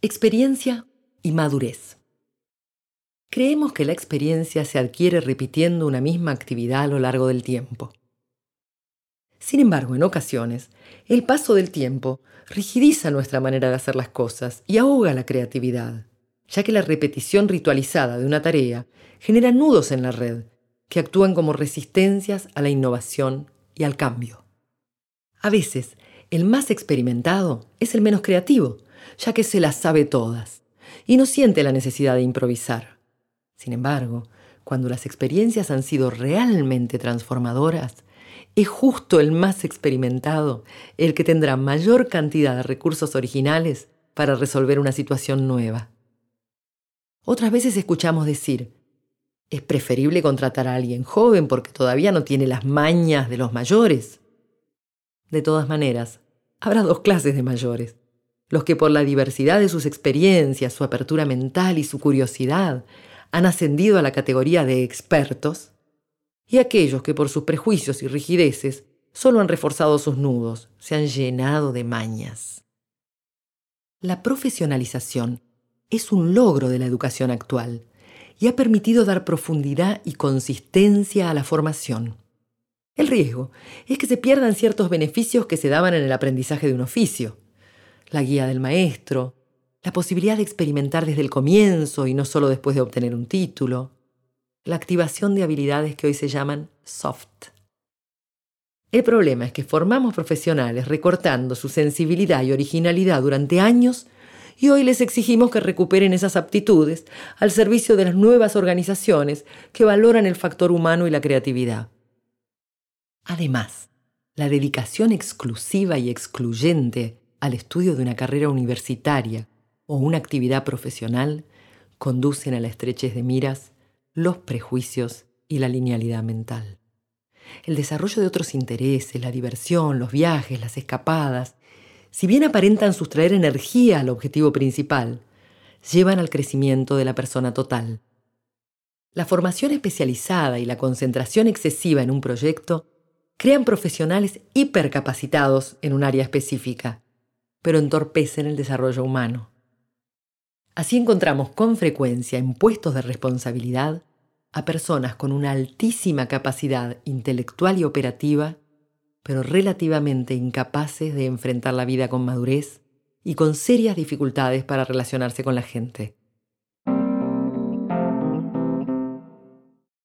Experiencia y madurez. Creemos que la experiencia se adquiere repitiendo una misma actividad a lo largo del tiempo. Sin embargo, en ocasiones, el paso del tiempo rigidiza nuestra manera de hacer las cosas y ahoga la creatividad, ya que la repetición ritualizada de una tarea genera nudos en la red que actúan como resistencias a la innovación y al cambio. A veces, el más experimentado es el menos creativo, ya que se las sabe todas y no siente la necesidad de improvisar. Sin embargo, cuando las experiencias han sido realmente transformadoras, es justo el más experimentado el que tendrá mayor cantidad de recursos originales para resolver una situación nueva. Otras veces escuchamos decir, es preferible contratar a alguien joven porque todavía no tiene las mañas de los mayores. De todas maneras, habrá dos clases de mayores. Los que por la diversidad de sus experiencias, su apertura mental y su curiosidad han ascendido a la categoría de expertos, y aquellos que por sus prejuicios y rigideces solo han reforzado sus nudos, se han llenado de mañas. La profesionalización es un logro de la educación actual y ha permitido dar profundidad y consistencia a la formación. El riesgo es que se pierdan ciertos beneficios que se daban en el aprendizaje de un oficio. La guía del maestro, la posibilidad de experimentar desde el comienzo y no solo después de obtener un título, la activación de habilidades que hoy se llaman soft. El problema es que formamos profesionales recortando su sensibilidad y originalidad durante años y hoy les exigimos que recuperen esas aptitudes al servicio de las nuevas organizaciones que valoran el factor humano y la creatividad. Además, la dedicación exclusiva y excluyente al estudio de una carrera universitaria o una actividad profesional conducen a la estrechez de miras, los prejuicios y la linealidad mental. El desarrollo de otros intereses, la diversión, los viajes, las escapadas, si bien aparentan sustraer energía al objetivo principal, llevan al crecimiento de la persona total. La formación especializada y la concentración excesiva en un proyecto crean profesionales hipercapacitados en un área específica, pero entorpecen el desarrollo humano. Así encontramos con frecuencia en puestos de responsabilidad a personas con una altísima capacidad intelectual y operativa, pero relativamente incapaces de enfrentar la vida con madurez y con serias dificultades para relacionarse con la gente.